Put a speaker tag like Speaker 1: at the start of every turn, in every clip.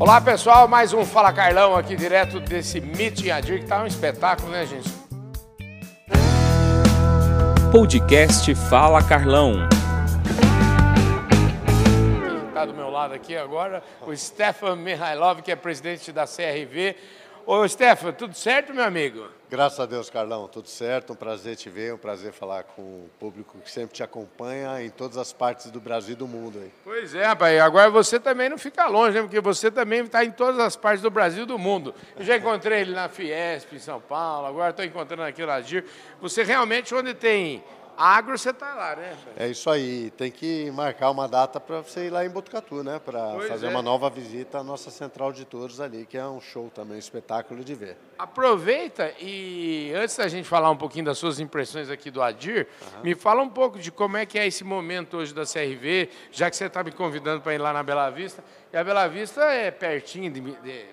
Speaker 1: Olá pessoal, mais um Fala Carlão aqui direto desse Meeting Adir, que tá um espetáculo, né gente?
Speaker 2: Podcast Fala Carlão.
Speaker 1: Está do meu lado aqui agora, o Stefan Mihailov, que é presidente da CRV. Ô Stefan, tudo certo, meu amigo?
Speaker 3: Graças a Deus, Carlão, tudo certo. Um prazer te ver, um prazer falar com o público que sempre te acompanha em todas as partes do Brasil e do mundo. Aí.
Speaker 1: Pois é, rapaz. Agora você também não fica longe, né? Porque você também está em todas as partes do Brasil e do mundo. Eu já encontrei ele na Fiesp, em São Paulo, agora estou encontrando aqui no Agir. Você realmente, onde tem agro, você está lá, né?
Speaker 3: É isso aí. Tem que marcar uma data para você ir lá em Botucatu, né? Para fazer é. uma nova visita à nossa central de touros ali, que é um show também, um espetáculo de ver.
Speaker 1: Aproveita e antes da gente falar um pouquinho das suas impressões aqui do Adir, uhum. me fala um pouco de como é que é esse momento hoje da CRV, já que você está me convidando para ir lá na Bela Vista. E a Bela Vista é pertinho, de, de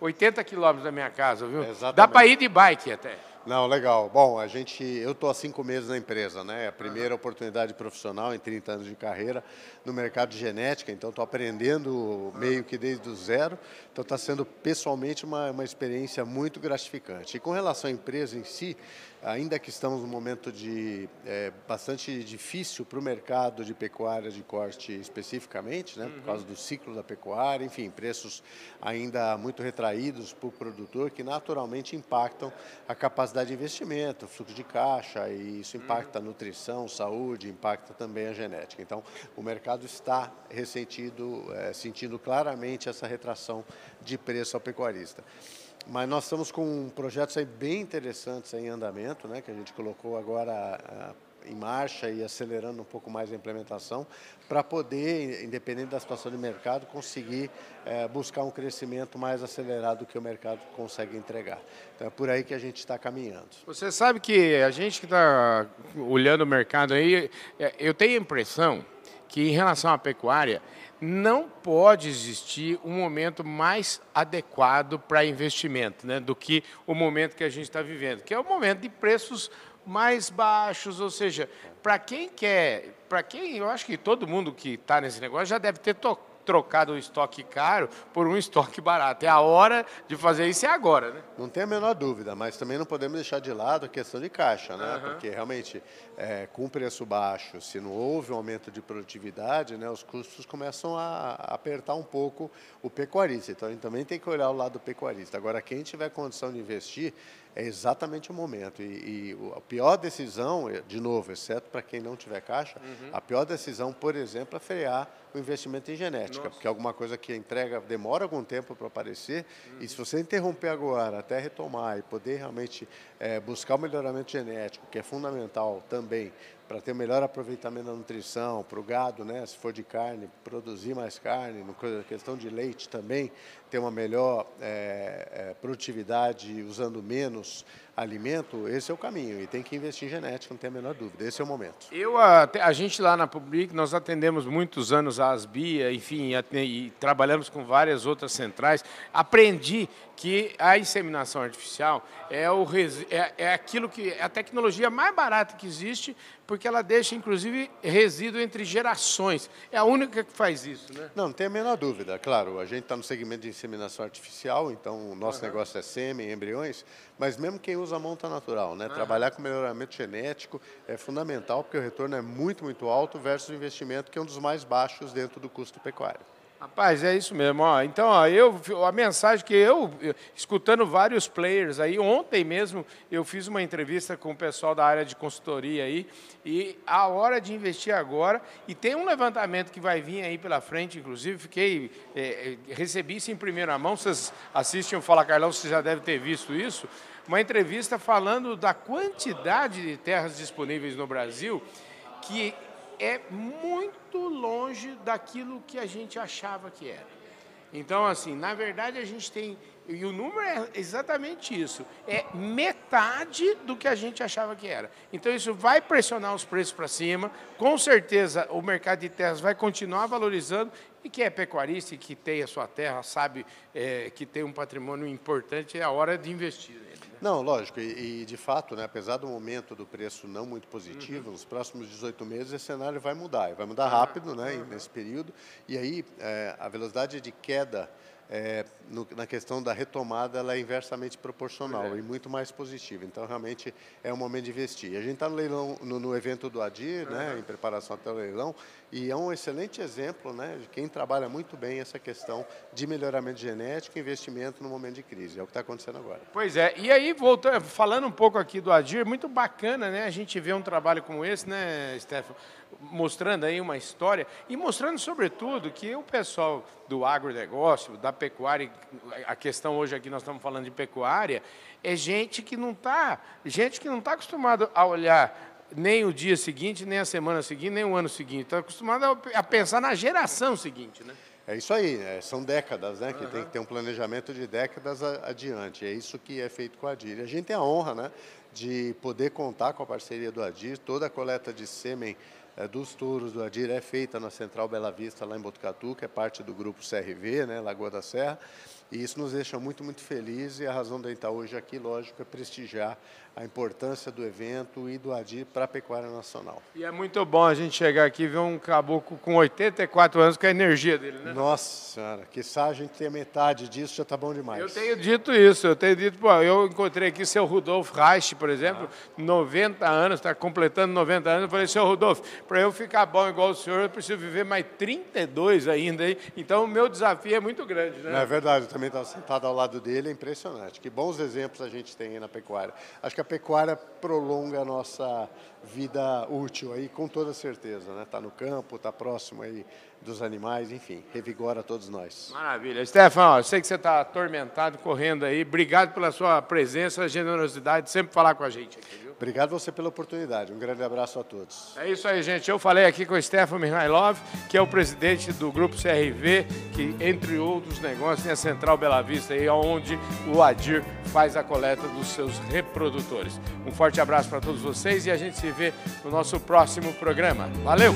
Speaker 1: 80 quilômetros da minha casa, viu? Exatamente. Dá para ir de bike até.
Speaker 3: Não, legal. Bom, a gente, eu estou há cinco meses na empresa, né? É a primeira oportunidade profissional em 30 anos de carreira no mercado de genética, então estou aprendendo meio que desde o zero. Então está sendo pessoalmente uma, uma experiência muito gratificante. E com relação à empresa em si, ainda que estamos num momento de é, bastante difícil para o mercado de pecuária de corte especificamente, né, uhum. por causa do ciclo da pecuária, enfim, preços ainda muito retraídos para o produtor, que naturalmente impactam a capacidade de investimento, fluxo de caixa, e isso impacta uhum. a nutrição, saúde, impacta também a genética. Então, o mercado está ressentido, é, sentindo claramente essa retração de preço ao pecuarista. Mas nós estamos com projetos aí bem interessantes em andamento, né, que a gente colocou agora a, em marcha e acelerando um pouco mais a implementação, para poder, independente da situação de mercado, conseguir é, buscar um crescimento mais acelerado que o mercado consegue entregar. Então é por aí que a gente está caminhando.
Speaker 1: Você sabe que a gente que está olhando o mercado aí, é, eu tenho a impressão que em relação à pecuária, não pode existir um momento mais adequado para investimento né, do que o momento que a gente está vivendo, que é o momento de preços mais baixos, ou seja, para quem quer, para quem, eu acho que todo mundo que está nesse negócio já deve ter tocado trocado o estoque caro por um estoque barato. É a hora de fazer isso é agora, né?
Speaker 3: Não tem a menor dúvida, mas também não podemos deixar de lado a questão de caixa, né? Uhum. Porque realmente, é, com preço baixo, se não houve um aumento de produtividade, né, os custos começam a apertar um pouco o pecuarista. Então, a gente também tem que olhar o lado do pecuarista. Agora, quem tiver condição de investir, é exatamente o momento. E, e, a pior decisão, de novo, exceto para quem não tiver caixa, uhum. a pior decisão, por exemplo, é frear o investimento em genética, Nossa. porque é alguma coisa que a entrega demora algum tempo para aparecer, uhum. e se você interromper agora até retomar e poder realmente é, buscar o melhoramento genético, que é fundamental também para ter melhor aproveitamento da nutrição, para o gado, né, se for de carne, produzir mais carne, no questão de leite também, ter uma melhor é, é, produtividade usando menos alimento, esse é o caminho. E tem que investir em genética, não tem a menor dúvida. Esse é o momento.
Speaker 1: Eu, a, a gente lá na Public, nós atendemos muitos anos a Asbia, enfim, e, e trabalhamos com várias outras centrais. Aprendi que a inseminação artificial é, o, é, é aquilo que é a tecnologia mais barata que existe, porque ela deixa, inclusive, resíduo entre gerações. É a única que faz isso, né?
Speaker 3: Não, não tem a menor dúvida. Claro, a gente está no segmento de inseminação artificial, então o nosso uhum. negócio é sêmen, embriões, mas mesmo quem usa a monta natural, né? Uhum. Trabalhar com melhoramento genético é fundamental, porque o retorno é muito, muito alto versus o investimento, que é um dos mais baixos dentro do custo pecuário.
Speaker 1: Rapaz, é isso mesmo. Ó. Então, ó, eu, a mensagem que eu, eu, escutando vários players aí, ontem mesmo eu fiz uma entrevista com o pessoal da área de consultoria aí, e a hora de investir agora, e tem um levantamento que vai vir aí pela frente, inclusive, fiquei, é, é recebi isso em primeira mão, vocês assistem o Fala Carlão, vocês já devem ter visto isso, uma entrevista falando da quantidade de terras disponíveis no Brasil, que é muito longe daquilo que a gente achava que era. Então, assim, na verdade a gente tem, e o número é exatamente isso, é metade do que a gente achava que era. Então isso vai pressionar os preços para cima, com certeza o mercado de terras vai continuar valorizando, e quem é pecuarista e que tem a sua terra, sabe é, que tem um patrimônio importante, é a hora de investir?
Speaker 3: Não, lógico, e, e, de fato, né, apesar do momento do preço não muito positivo, uhum. nos próximos 18 meses esse cenário vai mudar, e vai mudar rápido né, uhum. nesse período, e aí é, a velocidade de queda é, no, na questão da retomada, ela é inversamente proporcional é. e muito mais positiva. Então, realmente, é o momento de investir. A gente está no leilão, no, no, evento do Adir, uhum. né, em preparação até o leilão, e é um excelente exemplo né, de quem trabalha muito bem essa questão de melhoramento genético e investimento no momento de crise. É o que está acontecendo agora.
Speaker 1: Pois é. E aí, voltando, falando um pouco aqui do Adir, muito bacana né, a gente ver um trabalho como esse, né, Stefano? Mostrando aí uma história e mostrando, sobretudo, que o pessoal do agronegócio, da pecuária, a questão hoje aqui nós estamos falando de pecuária, é gente que não está, gente que não está acostumado a olhar nem o dia seguinte, nem a semana seguinte, nem o ano seguinte. Está acostumado a pensar na geração seguinte, né?
Speaker 3: É isso aí, é, são décadas, né? Que uhum. tem que ter um planejamento de décadas adiante. É isso que é feito com a ADIR. E a gente tem a honra, né, de poder contar com a parceria do ADIR, toda a coleta de sêmen dos touros do Adir é feita na Central Bela Vista, lá em Botucatu, que é parte do grupo CRV, né, Lagoa da Serra. E isso nos deixa muito, muito felizes e a razão de estar hoje aqui, lógico, é prestigiar a importância do evento e do ADI para a pecuária nacional.
Speaker 1: E é muito bom a gente chegar aqui e ver um caboclo com 84 anos com a energia dele, né?
Speaker 3: Nossa senhora, que a gente ter metade disso já está bom demais.
Speaker 1: Eu tenho dito isso, eu tenho dito, pô, eu encontrei aqui seu Rudolf Reich, por exemplo, ah. 90 anos, está completando 90 anos, eu falei, seu Rudolf, para eu ficar bom igual o senhor, eu preciso viver mais 32 ainda, hein? então o meu desafio é muito grande, né?
Speaker 3: É verdade, eu também estava sentado ao lado dele, é impressionante. Que bons exemplos a gente tem aí na pecuária. Acho que a pecuária prolonga a nossa vida útil aí, com toda certeza, né? Está no campo, está próximo aí dos animais, enfim, revigora todos nós.
Speaker 1: Maravilha. Stefan, eu sei que você está atormentado, correndo aí. Obrigado pela sua presença, generosidade, sempre falar com a gente aqui, viu?
Speaker 3: Obrigado você pela oportunidade. Um grande abraço a todos.
Speaker 1: É isso aí, gente. Eu falei aqui com o Stefan Mihailov, que é o presidente do Grupo CRV, que, entre outros negócios, tem a Central Bela Vista, aí, onde o Adir faz a coleta dos seus reprodutores. Um forte abraço para todos vocês e a gente se vê no nosso próximo programa. Valeu!